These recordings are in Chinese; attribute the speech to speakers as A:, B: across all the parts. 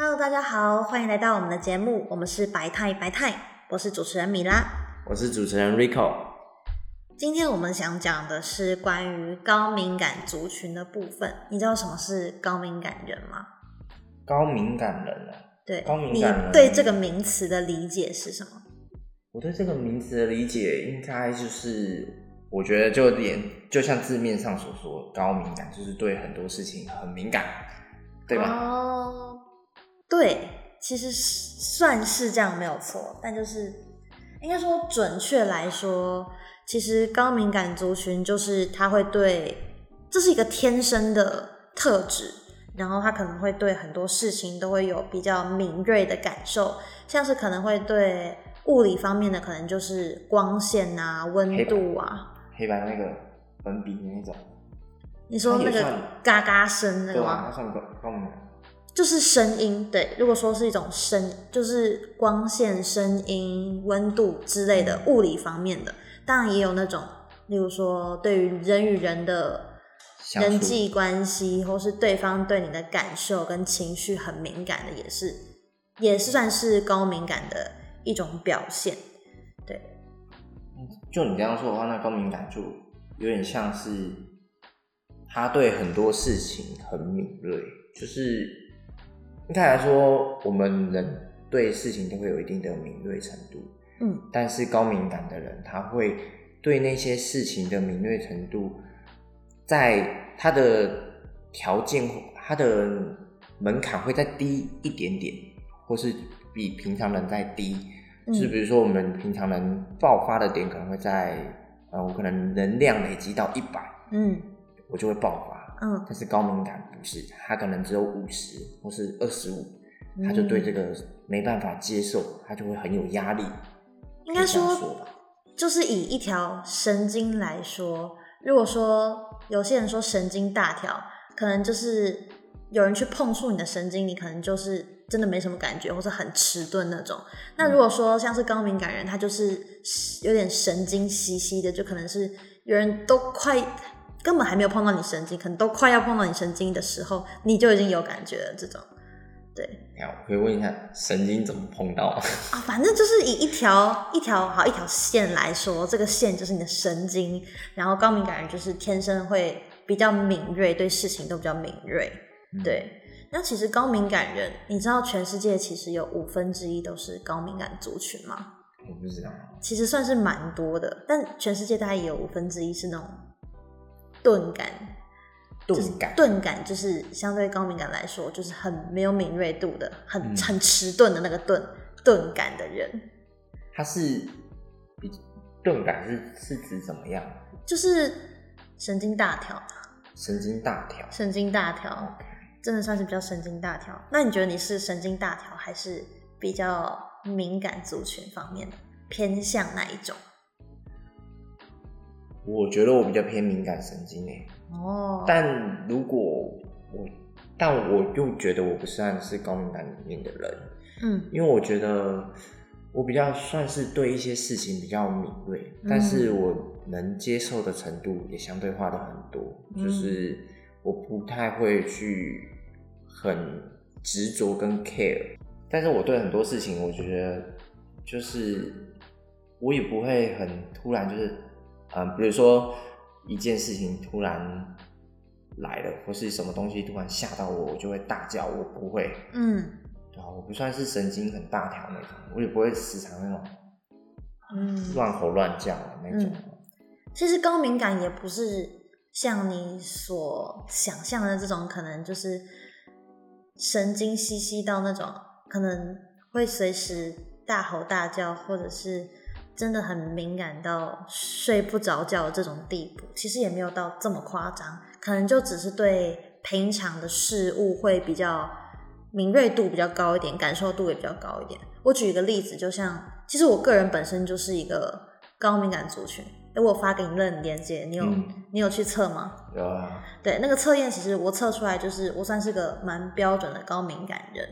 A: Hello，大家好，欢迎来到我们的节目，我们是白太白太，我是主持人米拉，
B: 我是主持人 Rico。
A: 今天我们想讲的是关于高敏感族群的部分。你知道什么是高敏感人吗？
B: 高敏感人啊，
A: 对，
B: 高敏感人
A: 你对这个名词的理解是什么？
B: 我对这个名词的理解应该就是，我觉得就连就像字面上所说，高敏感就是对很多事情很敏感，对吧？
A: 哦，对，其实是算是这样没有错，但就是应该说准确来说，其实高敏感族群就是他会对，这是一个天生的特质，然后他可能会对很多事情都会有比较敏锐的感受，像是可能会对物理方面的，可能就是光线啊、温度啊。
B: 黑白那个粉笔的那种，
A: 你说那个嘎嘎声那个吗？
B: 它算高高敏感。
A: 就是声音，对。如果说是一种声，就是光线、声音、温度之类的物理方面的，当然也有那种，例如说对于人与人的人际关系，或是对方对你的感受跟情绪很敏感的，也是也是算是高敏感的一种表现。对，
B: 就你这样说的话，那高敏感就有点像是他对很多事情很敏锐，就是应该来说，我们人对事情都会有一定的敏锐程度，
A: 嗯，
B: 但是高敏感的人，他会对那些事情的敏锐程度，在他的条件、他的门槛会再低一点点，或是比平常人再低。
A: 嗯
B: 就是比如说，我们平常人爆发的点可能会在，呃，我可能能量累积到一百，
A: 嗯
B: 我就会爆发。
A: 嗯，
B: 但是高敏感不是，他可能只有五十或是二十五，他就对这个没办法接受，他就会很有压力。
A: 应该说就是以一条神经来说，如果说有些人说神经大条，可能就是有人去碰触你的神经，你可能就是真的没什么感觉，或是很迟钝那种。那如果说像是高敏感人，他就是有点神经兮兮的，就可能是有人都快根本还没有碰到你神经，可能都快要碰到你神经的时候，你就已经有感觉了。这种，对。
B: 好，我可以问一下，神经怎么碰到？
A: 啊，反正就是以一条一条好一条线来说，这个线就是你的神经，然后高敏感人就是天生会比较敏锐，对事情都比较敏锐。
B: 嗯
A: 对，那其实高敏感人，你知道全世界其实有五分之一都是高敏感族群吗？
B: 我不知道。
A: 其实算是蛮多的，但全世界大概也有五分之一是那种钝感，
B: 钝感，
A: 钝感就是相对高敏感来说，就是很没有敏锐度的，很、
B: 嗯
A: 很迟钝的那个钝钝感的人。
B: 他是比钝感是是指怎么样？
A: 就是神经大条，
B: 神经大条。
A: 神经大条真的算是比较神经大条。那你觉得你是神经大条，还是比较敏感族群方面的偏向哪一种？
B: 我觉得我比较偏敏感神经诶，
A: 哦，
B: 但如果我，但我又觉得我不算是高敏感里面的人，
A: 嗯。
B: 因为我觉得我比较算是对一些事情比较敏锐，但是我能接受的程度也相对化的很多，
A: 嗯。
B: 就是我不太会去很执着跟 care，但是我对很多事情，我觉得就是我也不会很突然，就是嗯，比如说一件事情突然来了，或是什么东西突然吓到我，我就会大叫，我不会。
A: 嗯
B: 对啊，我不算是神经很大条那种，我也不会时常那种
A: 嗯，
B: 乱吼乱叫的那种。
A: 其实高敏感也不是像你所想象的这种，可能就是神经兮兮到那种可能会随时大吼大叫，或者是真的很敏感到睡不着觉的这种地步。其实也没有到这么夸张，可能就只是对平常的事物会比较敏锐度比较高一点，感受度也比较高一点。我举一个例子，就像其实我个人本身就是一个高敏感族群。诶我发给你那链接，你有、
B: 嗯
A: 你有去测吗？
B: 有啊，
A: 对，那个测验其实我测出来就是我算是个蛮标准的高敏感人。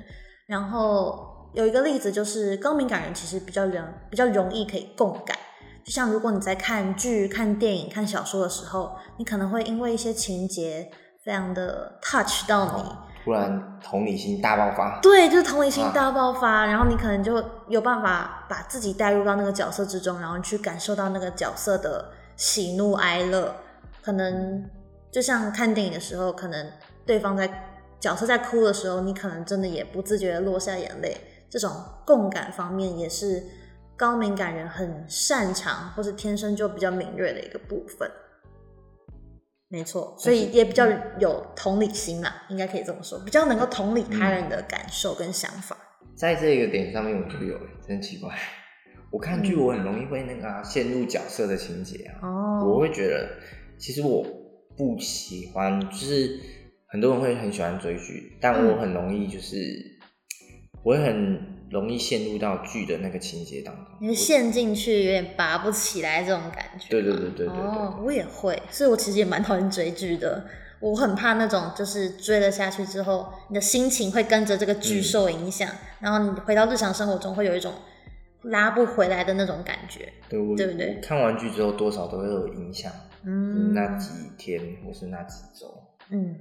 A: 然后有一个例子就是高敏感人其实比较容比较容易可以共感，就像如果你在看剧、看电影、看小说的时候，你可能会因为一些情节非常的 touch 到你，
B: 突然同理心大爆发。
A: 对，就是同理心大爆发，然后你可能就有办法把自己带入到那个角色之中，然后去感受到那个角色的喜怒哀乐。可能就像看电影的时候，可能对方在角色在哭的时候，你可能真的也不自觉的落下眼泪。这种共感方面也是高敏感人很擅长，或是天生就比较敏锐的一个部分。没错，所以也比较有同理心啦，应该可以这么说，比较能够同理他人的感受跟想法。
B: 在这个点上面，我就有，真奇怪。我看剧，我很容易会那个陷入角色的情节啊。哦。我会觉得，其实我不喜欢，就是很多人会很喜欢追剧，但我很容易就是，我会很。容易陷入到剧的那个情节当中，
A: 你陷进去有点拔不起来这种感觉。
B: 对对对对对。
A: 哦，我也会，所以我其实也蛮讨厌追剧的。我很怕那种就是追了下去之后，你的心情会跟着这个剧受影响，然后你回到日常生活中会有一种拉不回来的那种感觉。
B: 对，对不对？看完剧之后多少都会有影响，嗯，那几天或是那几周，嗯，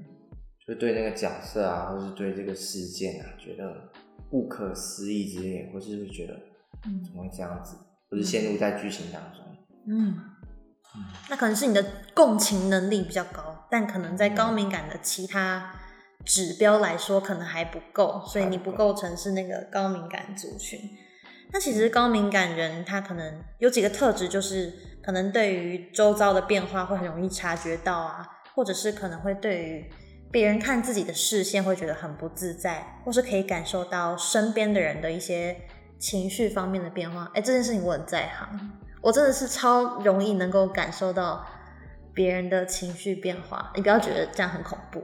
B: 就对那个角色啊，或是对这个事件啊，觉得。不可思议之类，或是会觉得，嗯，怎么会这样子？或是陷入在剧情当中，
A: 嗯，那可能是你的共情能力比较高，但可能在高敏感的其他指标来说，可能还不够，所以你不构成是那个高敏感族群。那其实高敏感人他可能有几个特质，就是可能对于周遭的变化会很容易察觉到啊，或者是可能会对于。别人看自己的视线会觉得很不自在，或是可以感受到身边的人的一些情绪方面的变化。哎，这件事情我很在行，我真的是超容易能够感受到别人的情绪变化。你不要觉得这样很恐怖。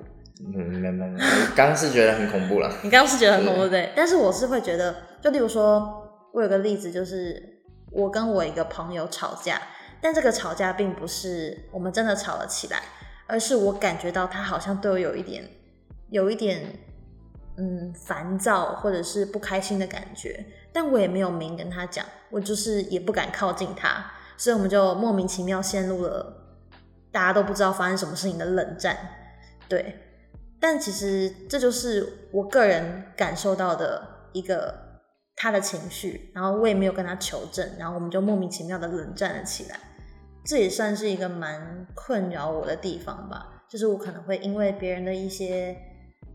B: 嗯，没没没，刚刚是觉得很恐怖了。
A: 你刚刚是觉得很恐怖对？但是我是会觉得，就例如说，我有个例子，就是我跟我一个朋友吵架，但这个吵架并不是我们真的吵了起来。而是我感觉到他好像对我有一点，有一点，嗯，烦躁或者是不开心的感觉，但我也没有明跟他讲，我就是也不敢靠近他，所以我们就莫名其妙陷入了大家都不知道发生什么事情的冷战。对，但其实这就是我个人感受到的一个他的情绪，然后我也没有跟他求证，然后我们就莫名其妙的冷战了起来。这也算是一个蛮困扰我的地方吧，就是我可能会因为别人的一些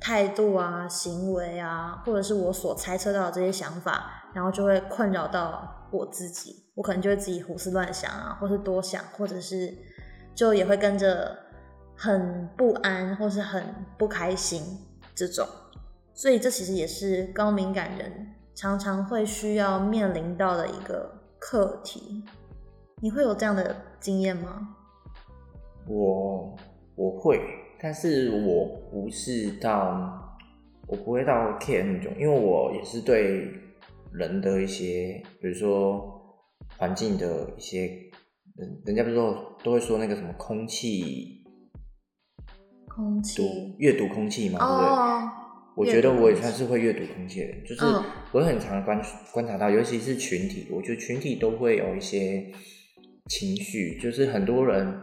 A: 态度啊、行为啊，或者是我所猜测到的这些想法，然后就会困扰到我自己，我可能就会自己胡思乱想啊，或是多想，或者是就也会跟着很不安或是很不开心这种，所以这其实也是高敏感人常常会需要面临到的一个课题。你会有这样的经验吗？
B: 我我会，但是我不是到，我不会到 care 那种，因为我也是对人的一些，比如说环境的一些，人人家不是说都会说那个什么空气，
A: 空气
B: 阅读空气嘛，对不对？我觉得我也算是会阅读空气的人，就是我很常观观察到，尤其是群体，我觉得群体都会有一些。情绪就是很多人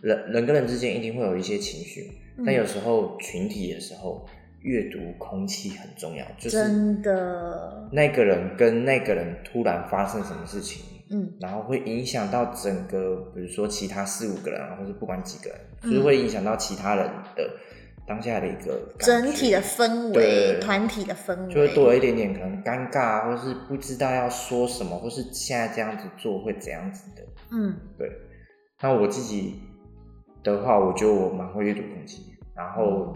B: 人人跟人之间一定会有一些情绪，但有时候群体的时候阅读空气很重要，就是
A: 真的。
B: 那个人跟那个人突然发生什么事情，嗯，然后会影响到整个，比如说其他四五个人，或者不管几个人，就是会影响到其他人的当下的一个
A: 整体的氛围，团体的氛围，
B: 就会多了一点点可能尴尬，或是不知道要说什么，或是现在这样子做会怎样子的。嗯，对。那我自己的话，我就蛮会阅读空气，然后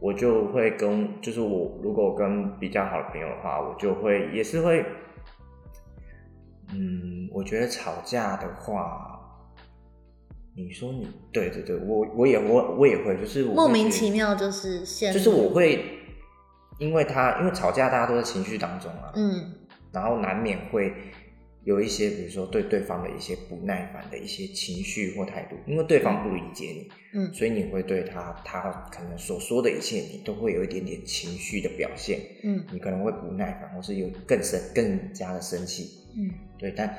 B: 我就会跟，就是我如果跟比较好的朋友的话，我就会也是会，嗯，我觉得吵架的话，你说你对对对，我我也我我也会，就是
A: 莫名其妙就是
B: 就是我会，因为他因为吵架大家都在情绪当中啊，嗯，然后难免会。有一些，比如说对对方的一些不耐烦的一些情绪或态度，因为对方不理解你，嗯，所以你会对他他可能所说的一切，你都会有一点点情绪的表现，嗯，你可能会不耐烦，或是有更生更加的生气，嗯，对，但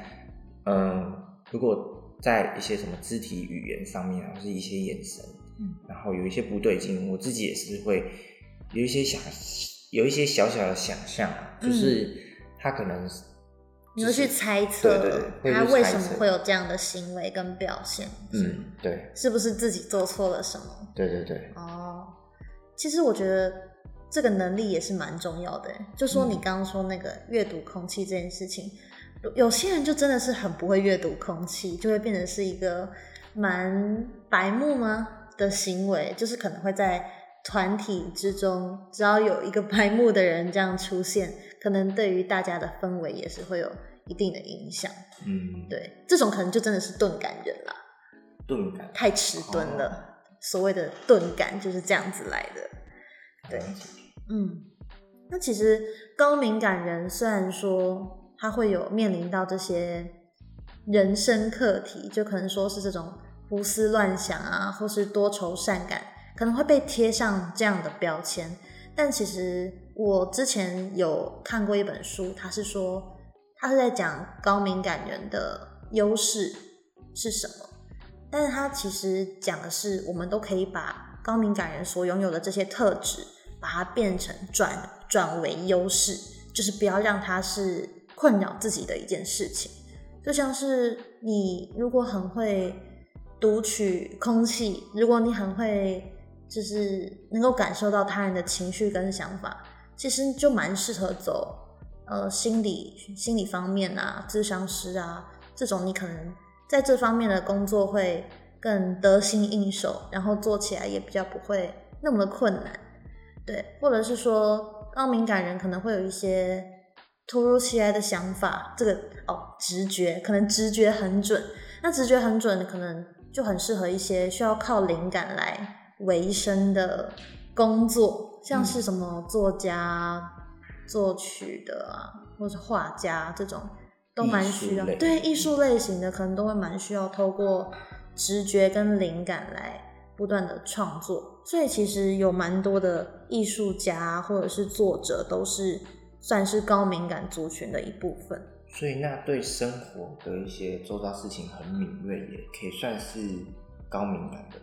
B: 嗯，如果在一些什么肢体语言上面，或是一些眼神，嗯，然后有一些不对劲，我自己也是会有一些想有一些小小的想象，就是他可能
A: 你会去猜测，
B: 对对，
A: 他为什么会有这样的行为跟表现？
B: 嗯，对，
A: 是不是自己做错了什么？
B: 对对对。
A: 哦，其实我觉得这个能力也是蛮重要的。就说你刚刚说那个阅读空气这件事情，有些人就真的是很不会阅读空气，就会变成是一个蛮白目吗的行为，就是可能会在。团体之中，只要有一个白目的人这样出现，可能对于大家的氛围也是会有一定的影响。
B: 嗯，
A: 对，这种可能就真的是钝感人了。
B: 钝感
A: 太迟钝了。所谓的钝感就是这样子来的。对，嗯，那其实高敏感人虽然说他会有面临到这些人生课题，就可能说是这种胡思乱想啊，或是多愁善感。可能会被贴上这样的标签，但其实我之前有看过一本书，他是说他是在讲高敏感人的优势是什么，但是他其实讲的是我们都可以把高敏感人所拥有的这些特质，把它变成转转为优势，就是不要让它是困扰自己的一件事情，就像是你如果很会读取空气，如果你很会。就是能够感受到他人的情绪跟想法，其实就蛮适合走呃心理心理方面啊，智商师啊这种，你可能在这方面的工作会更得心应手，然后做起来也比较不会那么的困难，对，或者是说高敏感人可能会有一些突如其来的想法，这个哦直觉可能直觉很准，那直觉很准，可能就很适合一些需要靠灵感来。维生的工作，像是什么作家、作曲的啊，或是画家这种，都蛮需要。对艺术类型的，可能都会蛮需要透过直觉跟灵感来不断的创作。所以其实有蛮多的艺术家或者是作者，都是算是高敏感族群的一部分。
B: 所以那对生活的一些周遭事情很敏锐，也可以算是高敏感的。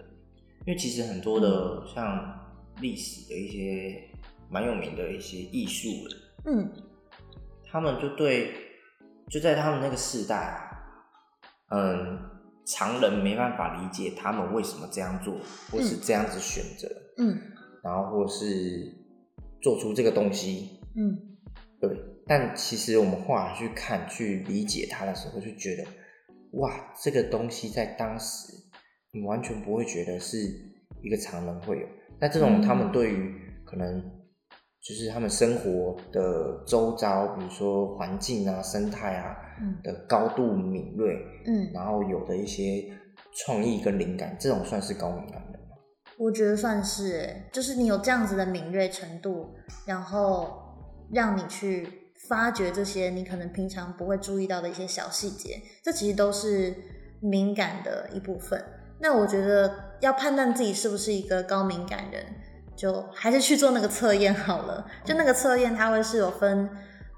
B: 因为其实很多的像历史的一些蛮有名的一些艺术人，
A: 嗯，
B: 他们就对就在他们那个时代啊，嗯，常人没办法理解他们为什么这样做，或是这样子选择，
A: 嗯，
B: 然后或是做出这个东西，
A: 嗯，
B: 对。但其实我们后来去看去理解它的时候，就觉得哇，这个东西在当时。你完全不会觉得是一个常人会有，那这种他们对于可能就是他们生活的周遭，比如说环境啊、生态啊的高度敏锐，
A: 嗯，
B: 然后有的一些创意跟灵感，这种算是高敏感的吗？
A: 我觉得算是，哎，就是你有这样子的敏锐程度，然后让你去发掘这些你可能平常不会注意到的一些小细节，这其实都是敏感的一部分。那我觉得要判断自己是不是一个高敏感人，就还是去做那个测验好了。就那个测验，它会是有分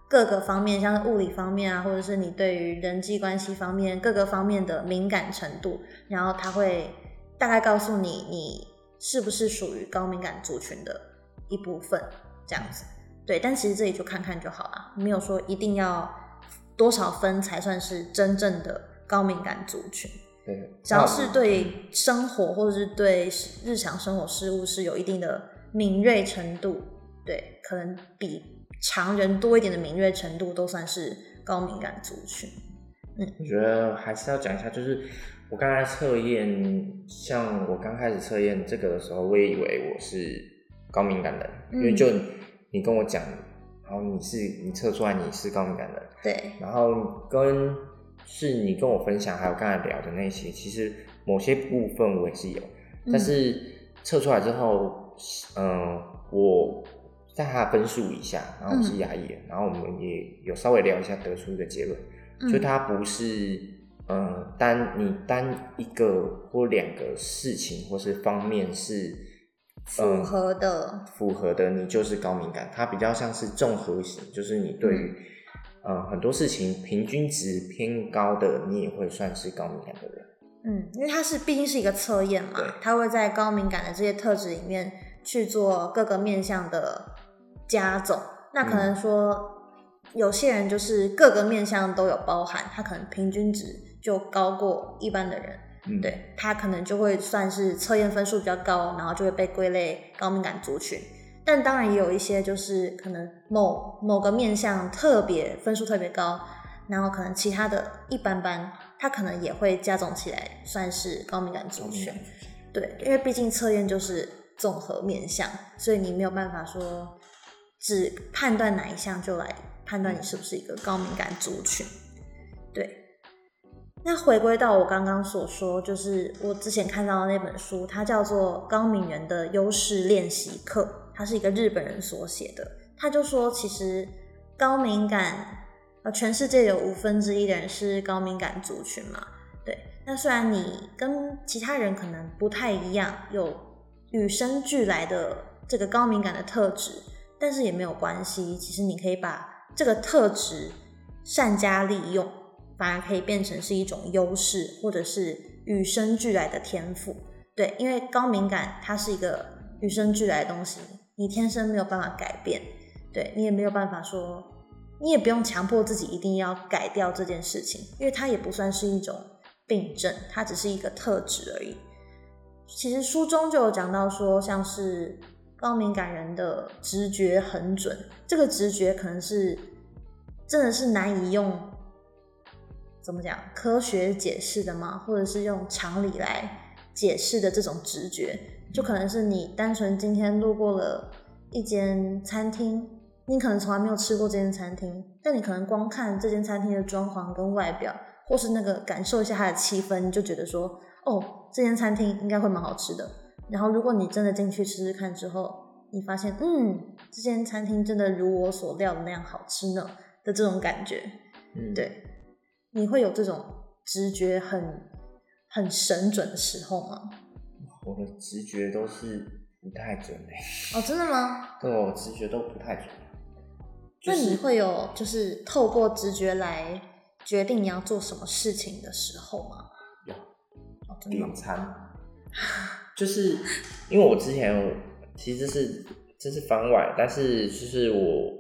A: 各个方面，像是物理方面啊，或者是你对于人际关系方面各个方面的敏感程度，然后它会大概告诉你你是不是属于高敏感族群的一部分，这样子。对，但其实这里就看看就好了，没有说一定要多少分才算是真正的高敏感族群。对只要是对生活或者是对日常生活事物是有一定的敏锐程度，对，可能比常人多一点的敏锐程度都算是高敏感族群。嗯，
B: 我觉得还是要讲一下，就是我刚才测验，像我刚开始测验这个的时候，我也以为我是高敏感的，因为就你跟我讲，然后你是你测出来你是高敏感的，
A: 对，
B: 然后跟。是你跟我分享，还有刚才聊的那些，其实某些部分我也是有，但是测出来之后，嗯，我在他分数以下，然后我是牙医，然后我们也有稍微聊一下，得出一个结论，就他不是，嗯，单你单一个或两个事情或是方面是
A: 符合的，
B: 符合的，你就是高敏感，它比较像是综合型，就是你对于。呃，很多事情平均值偏高的，你也会算是高敏感的人。
A: 嗯，因为它是毕竟是一个测验嘛，它会在高敏感的这些特质里面去做各个面向的加总。那可能说有些人就是各个面向都有包含，他可能平均值就高过一般的人，
B: 嗯，
A: 对他可能就会算是测验分数比较高，然后就会被归类高敏感族群。但当然也有一些就是可能某某个面向特别分数特别高，然后可能其他的一般般，他可能也会加总起来算是高敏感族群。对，因为毕竟测验就是综合面向，所以你没有办法说只判断哪一项就来判断你是不是一个高敏感族群。那回归到我刚刚所说，就是我之前看到的那本书，它叫做《高敏人的优势练习课》，它是一个日本人所写的。他就说，其实高敏感，呃，全世界有五分之一的人是高敏感族群嘛。对，那虽然你跟其他人可能不太一样，有与生俱来的这个高敏感的特质，但是也没有关系。其实你可以把这个特质善加利用。反而可以变成是一种优势，或者是与生俱来的天赋。对，因为高敏感它是一个与生俱来的东西，你天生没有办法改变。对你也没有办法说，你也不用强迫自己一定要改掉这件事情，因为它也不算是一种病症，它只是一个特质而已。其实书中就有讲到说，像是高敏感人的直觉很准，这个直觉可能是真的是难以用。怎么讲？科学解释的吗？或者是用常理来解释的这种直觉，就可能是你单纯今天路过了一间餐厅，你可能从来没有吃过这间餐厅，但你可能光看这间餐厅的装潢跟外表，或是那个感受一下它的气氛，你就觉得说，哦，这间餐厅应该会蛮好吃的。然后如果你真的进去吃吃看之后，你发现，嗯，这间餐厅真的如我所料的那样好吃呢的这种感觉，
B: 嗯，
A: 对。你会有这种直觉很很神准的时候吗？
B: 我的直觉都是不太准的。
A: 哦，真的吗？
B: 对，我直觉都不太准。
A: 那你会有就是透过直觉来决定你要做什么事情的时候吗？
B: 有。
A: 哦，真
B: 的点餐。就是因为我之前其实是这是番外，但是就是我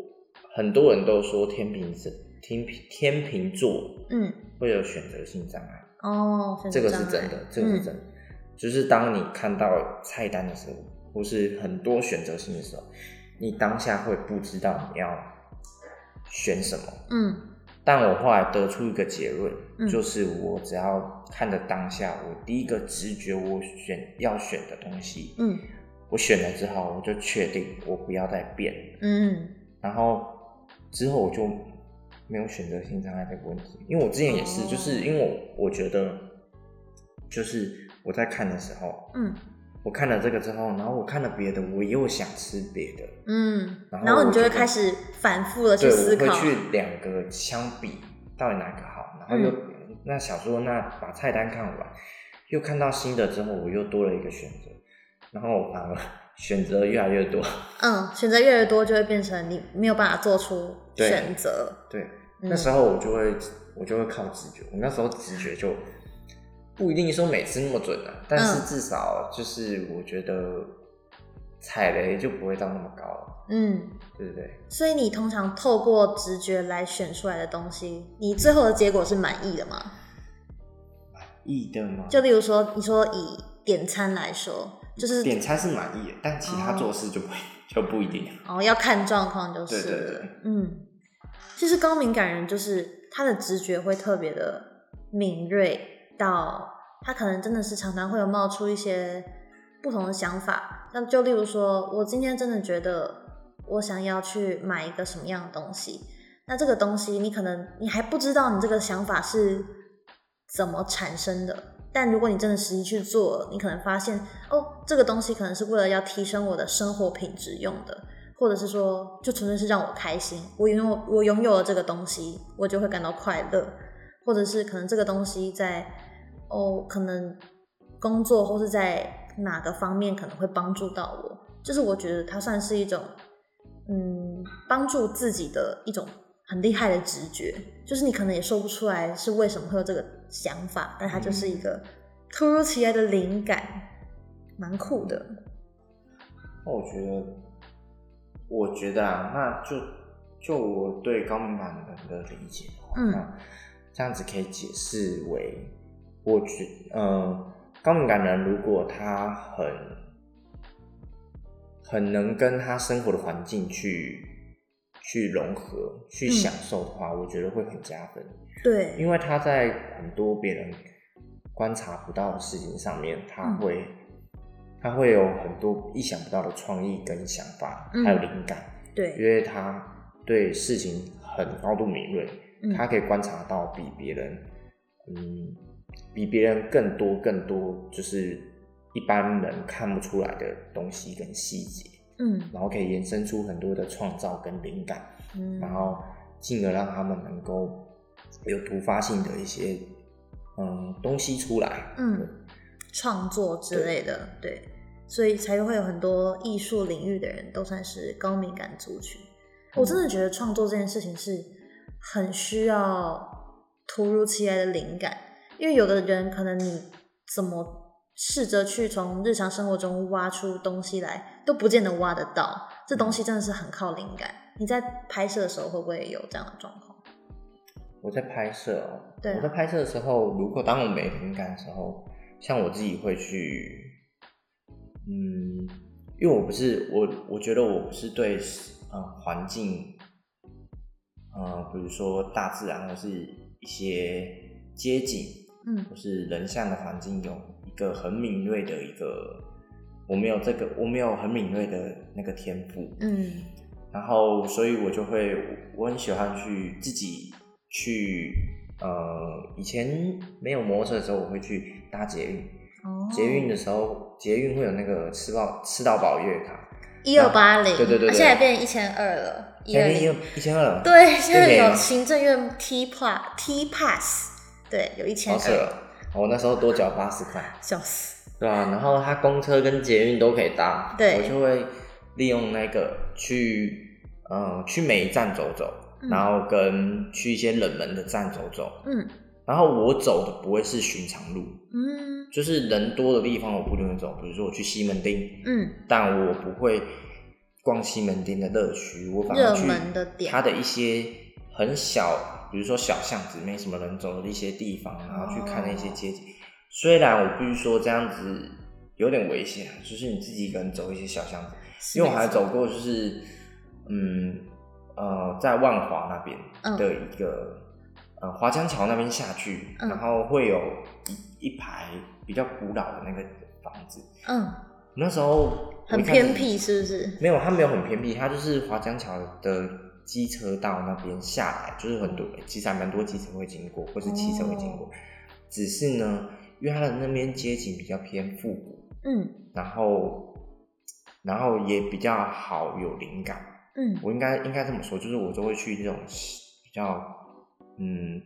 B: 很多人都说天平是。天平天秤座，
A: 嗯，
B: 会有选择性障碍
A: 哦，
B: 这个是真的，这个是真的。就是当你看到菜单的时候，或是很多选择性的时候，你当下会不知道你要选什么，
A: 嗯。
B: 但我后来得出一个结论，就是我只要看着当下，我第一个直觉我选要选的东西，
A: 嗯，
B: 我选了之后，我就确定我不要再变，
A: 嗯，
B: 然后之后我就。没有选择性障碍这个问题，因为我之前也是，就是因为我我觉得，就是我在看的时候，
A: 嗯，
B: 我看了这个之后，然后我看了别的，我又想吃别的，
A: 嗯，
B: 然
A: 后你就会开始反复的去思考，
B: 会去两个相比，到底哪个好，然后又那小说那把菜单看完，又看到新的之后，我又多了一个选择，然后反而选择越来越多，
A: 嗯，选择越来越多就会变成你没有办法做出选择，
B: 对。那时候我就会，我就会靠直觉。我那时候直觉就不一定说每次那么准啊，但是至少就是我觉得踩雷就不会到那么高。
A: 嗯，
B: 对不对？
A: 所以你通常透过直觉来选出来的东西，你最后的结果是满意的吗？
B: 满意的吗？
A: 就例如说，你说以点餐来说，就是
B: 点餐是满意的，但其他做事就不就不一定。
A: 哦，要看状况就是。
B: 对对对。
A: 嗯。其实高敏感人就是他的直觉会特别的敏锐，到他可能真的是常常会有冒出一些不同的想法。那就例如说，我今天真的觉得我想要去买一个什么样的东西，那这个东西你可能你还不知道你这个想法是怎么产生的，但如果你真的实际去做，你可能发现哦，这个东西可能是为了要提升我的生活品质用的。或者是说，就纯粹是让我开心，我拥有我拥有了这个东西，我就会感到快乐。或者是可能这个东西在哦，可能工作或是在哪个方面可能会帮助到我，就是我觉得它算是一种嗯，帮助自己的一种很厉害的直觉。就是你可能也说不出来是为什么会有这个想法，但它就是一个突如其来的灵感，蛮酷的。
B: 那我觉得，我觉得啊，那就就我对高敏感人的理解的话，
A: 嗯
B: 那这样子可以解释为，我觉呃，高敏感人如果他很很能跟他生活的环境去去融合、去
A: 嗯。
B: 享受的话，我觉得会很加分。
A: 对，
B: 因为他在很多别人观察不到的事情上面，他
A: 嗯。
B: 会、他会有很多意想不到的创意跟想法，
A: 嗯
B: 还有灵感，
A: 对。
B: 因，为他对事情很高度敏锐，
A: 嗯。
B: 他可以观察到比别人，嗯，比别人更多更多，就是一般人看不出来的东西跟细节，
A: 嗯
B: 然后可以延伸出很多的创造跟灵感。
A: 嗯，
B: 然后进而让他们能够有突发性的一些嗯东西出来。
A: 嗯，创作之类的，对，所以才会有很多艺术领域的人都算是高敏感族群。我真的觉得创作这件事情是很需要突如其来的灵感，因为有的人可能你怎么试着去从日常生活中挖出东西来，都不见得挖得到。这东西真的是很靠灵感。你在拍摄的时候会不会有这样的状况？
B: 我在拍摄哦，
A: 对啊
B: 我在拍摄的时候，如果当我没灵感的时候，像我自己会去，嗯，因为我不是我，我觉得我不是对呃环境，呃，比如说大自然或是一些街景，
A: 嗯
B: 或是人像的环境有一个很敏锐的一个，我没有这个，我没有很敏锐的那个天赋，
A: 嗯
B: 然后所以我就会，我很喜欢去自己去，呃，以前没有摩托车的时候，我会去搭捷运，
A: 哦，
B: 捷运的时候，捷运会有那个吃到吃到饱月卡，
A: 一二八零，
B: 对对对对。
A: 现在变一千二了，一二
B: 现在一
A: 零。
B: 一千二，
A: 对，现在有行政院 T Plus T Pass，对，有一千二，
B: 我那时候多缴八十块。
A: 笑死。
B: 对啊，然后它公车跟捷运都可以搭，
A: 对
B: 我就会利用那个去，嗯，去每一站走走，
A: 嗯
B: 然后跟去一些冷门的站走走，
A: 嗯
B: 然后我走的不会是寻常路，
A: 嗯
B: 就是人多的地方我不一定会走，比如说我去西门町，
A: 嗯，
B: 但我不会逛西门町的乐区，我反
A: 热
B: 而去
A: 门的点
B: 它的一些很小，比如说小巷子没什么人走的一些地方，然后去看那些
A: 哦
B: 街景。虽然我必须说这样子有点危险，就是你自己一个人走一些小巷子，因为我还走过，就是嗯呃，在万华那边
A: 嗯
B: 的一个、呃华江桥那边下去，
A: 嗯
B: 然后会有一一排比较古老的那个房子。
A: 嗯，
B: 那时候
A: 很偏僻是不是？
B: 没有，它没有很偏僻，它就是华江桥的机车道那边下来，就是很多，其实还蛮多机车会经过，或是汽车会经过。
A: 哦
B: 只是呢，因为它的那边街景比较偏复古，
A: 嗯
B: 然后，然后也比较好有灵感。
A: 嗯
B: 我应该应该这么说，就是我都会去这种比较，嗯，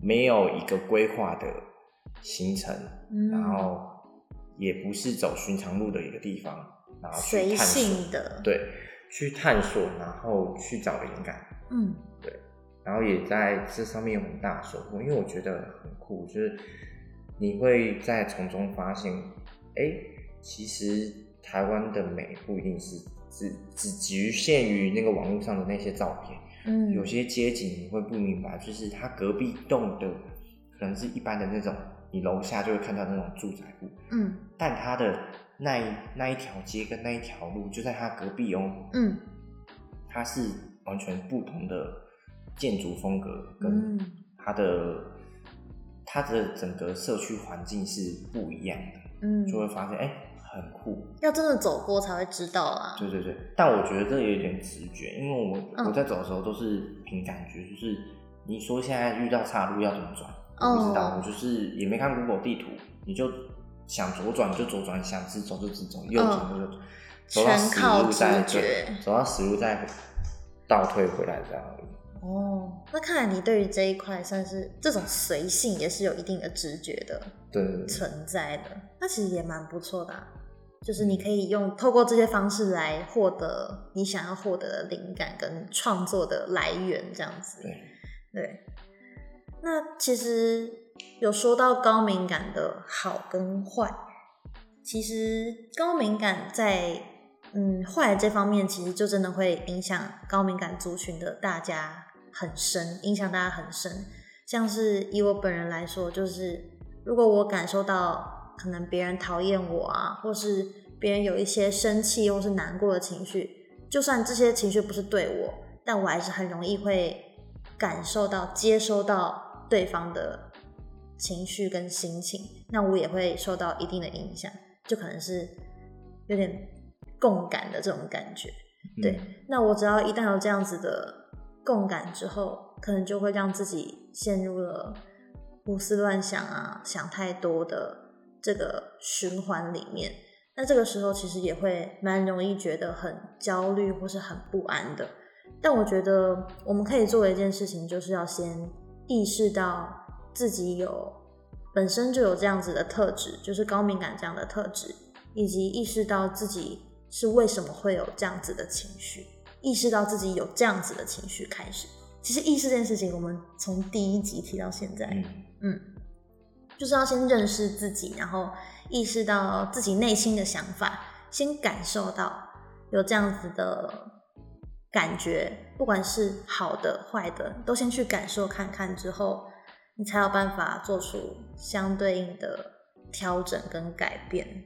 B: 没有一个规划的行程，
A: 嗯，
B: 然后也不是走寻常路的一个地方，然后去
A: 随
B: 探索。
A: 性的，，
B: 对，去探索，然后去找灵感，
A: 嗯。
B: 对然后也在这上面有很大的收获，因为我觉得很酷，就是你会在从中发现，哎，其实台湾的美不一定是只只局限于那个网络上的那些照片，
A: 嗯，
B: 有些街景你会不明白，就是它隔壁栋的可能是一般的那种，你楼下就会看到那种住宅户，
A: 嗯。
B: 但它的那一那一条街跟那一条路就在他隔壁哦，
A: 嗯。
B: 它是完全不同的建筑风格，跟
A: 嗯。
B: 它的、它的整个社区环境是不一样的，
A: 嗯，
B: 就会发现哎、很酷。
A: 要真的走过才会知道啦。
B: 对对对，但我觉得这有点直觉，因为我、
A: 嗯
B: 我在走的时候都是凭感觉，就是你说现在遇到岔路要怎么转，不知道，我就是也没看 Google 地图，你就想左转就左转，想直走就直走，右转就右转，走到
A: 全
B: 死
A: 靠
B: 路再走到死路再倒退回来这样而已。
A: 哦，那看来你对于这一块算是这种随性也是有一定的直觉的存在的，那其实也蛮不错的啊、就是你可以用透过这些方式来获得你想要获得的灵感跟创作的来源，这样子。
B: 对
A: 对，那其实有说到高敏感的好跟坏，其实高敏感在嗯，坏这方面其实就真的会影响高敏感族群的大家很深，影响大家很深。像是以我本人来说，就是如果我感受到可能别人讨厌我啊，或是别人有一些生气或是难过的情绪，就算这些情绪不是对我，但我还是很容易会感受到、接收到对方的情绪跟心情，那我也会受到一定的影响，就可能是有点共感的这种感觉。对，那我只要一旦有这样子的共感之后，可能就会让自己陷入了胡思乱想啊、想太多的这个循环里面。那这个时候其实也会蛮容易觉得很焦虑或是很不安的。但我觉得我们可以做的一件事情，就是要先意识到自己有本身就有这样子的特质，就是高敏感这样的特质，以及意识到自己是为什么会有这样子的情绪，意识到自己有这样子的情绪开始。其实意识这件事情，我们从第一集提到现在，嗯，就是要先认识自己，然后意识到自己内心的想法，先感受到有这样子的感觉，不管是好的坏的，都先去感受看看之后，你才有办法做出相对应的调整跟改变。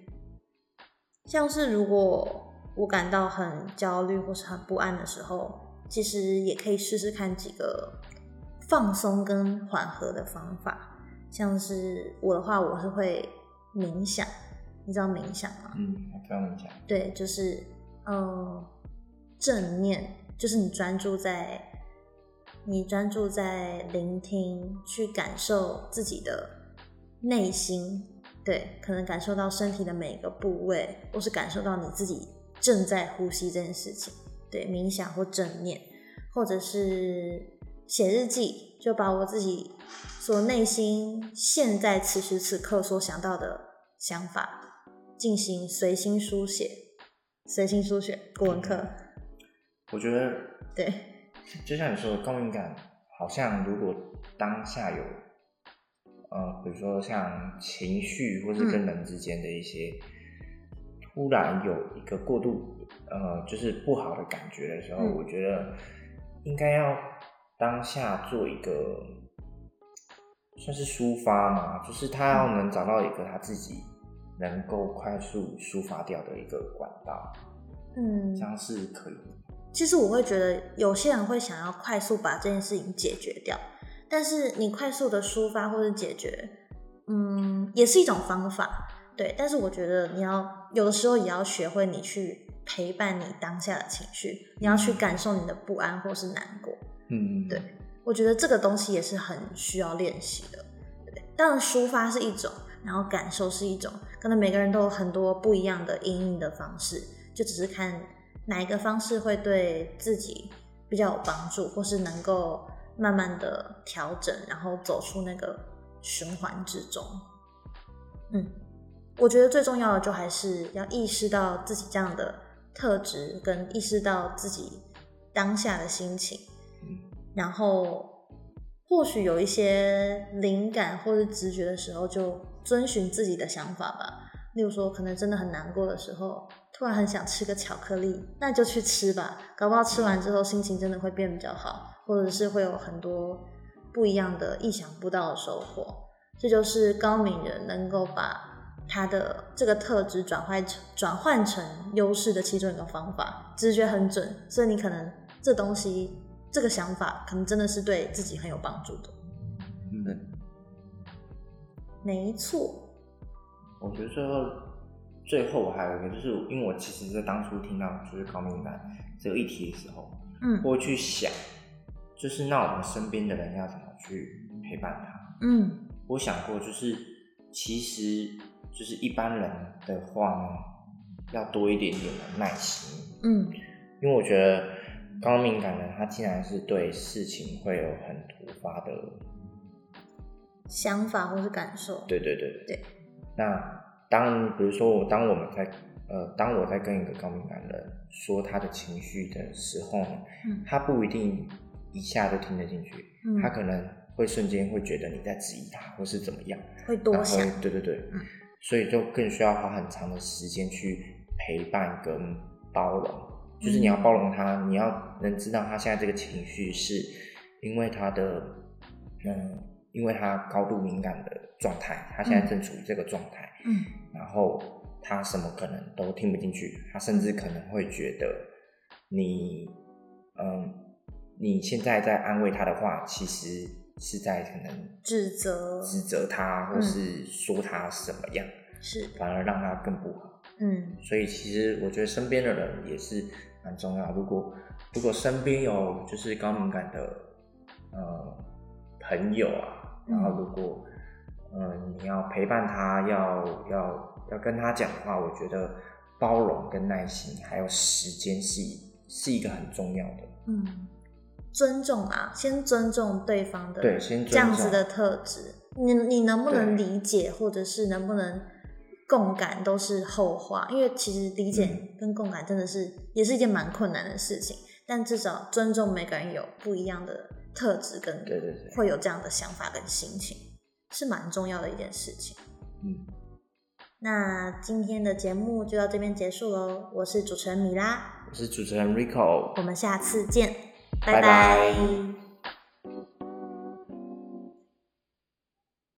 A: 像是如果我感到很焦虑或是很不安的时候，其实也可以试试看几个放松跟缓和的方法，像是我的话，我是会冥想，你知道冥想吗？
B: 嗯，我知道冥想。
A: 对，就是嗯，正念，就是你专注在你专注在聆听，去感受自己的内心，对，可能感受到身体的每个部位，或是感受到你自己正在呼吸这件事情。对，冥想或正念，或者是写日记，就把我自己所内心现在此时此刻所想到的想法进行随心书写。随心书写，古文课。
B: 我觉得，
A: 对，
B: 就像你说的，高敏感好像如果当下有，呃，比如说像情绪或是跟人之间的一些。突然有一个过度，呃，就是不好的感觉的时候，我觉得应该要当下做一个算是抒发嘛，就是他要能找到一个他自己能够快速抒发掉的一个管道，嗯，这样是可以。
A: 其实我会觉得有些人会想要快速把这件事情解决掉，但是你快速的抒发或者解决，嗯，也是一种方法。对，但是我觉得你要有的时候也要学会你去陪伴你当下的情绪，你要去感受你的不安或是难过。嗯，对，我觉得这个东西也是很需要练习的。对，当然抒发是一种，然后感受是一种，可能每个人都有很多不一样的应应的方式，就只是看哪一个方式会对自己比较有帮助，或是能够慢慢的调整，然后走出那个循环之中。嗯。我觉得最重要的就还是要意识到自己这样的特质，跟意识到自己当下的心情，然后或许有一些灵感或者直觉的时候，就遵循自己的想法吧。例如说，可能真的很难过的时候，突然很想吃个巧克力，那就去吃吧。搞不好吃完之后心情真的会变比较好，或者是会有很多不一样的、意想不到的收获。这就是高敏人能够把。他的这个特质转换成转换成优势的其中一个方法，直觉很准，所以你可能这东西这个想法可能真的是对自己很有帮助的。嗯，没错。
B: 我觉得最后最后还有一个，就是因为我其实在当初听到就是高敏感这个议题的时候，嗯，会去想，就是那我们身边的人要怎么去陪伴他？嗯，我想过，就是其实。就是一般人的话呢，要多一点点的耐心。嗯，因为我觉得高敏感人他竟然是对事情会有很突发的
A: 想法或是感受。
B: 对对对
A: 对对。
B: 那当比如说我当我们在呃当我在跟一个高敏感人说他的情绪的时候呢，嗯，他不一定一下就听得进去，嗯，他可能会瞬间会觉得你在质疑他或是怎么样，
A: 会多想。
B: 对对对，嗯。所以就更需要花很长的时间去陪伴跟包容，就是你要包容他，你要能知道他现在这个情绪是因为他的，嗯，因为他高度敏感的状态，他现在正处于这个状态，
A: 嗯，
B: 然后他什么可能都听不进去，他甚至可能会觉得你，嗯，你现在在安慰他的话，其实是在可能
A: 指责，
B: 指责他，或是说他什么样，
A: 是，
B: 反而让他更不好。
A: 嗯
B: 所以其实我觉得身边的人也是蛮重要。如果如果身边有就是高敏感的呃朋友啊，然后如果嗯、呃你要陪伴他，要要要跟他讲话，我觉得包容跟耐心还有时间是是一个很重要的。
A: 嗯，尊重啊，先尊重对方的
B: 对先尊重
A: 这样子的特质，你你能不能理解，或者是能不能共感，都是后话。因为其实理
B: 嗯
A: 解跟共感真的是、也是一件蛮困难的事情，但至少尊重每个人有不一样的特质，跟
B: 对对对。
A: 会有这样的想法跟心情，是蛮重要的一件事情。
B: 嗯，
A: 那今天的节目就到这边结束喽，我是主持人米拉，
B: 我是主持人 Rico，
A: 我们下次见，拜
B: 拜。拜
A: 拜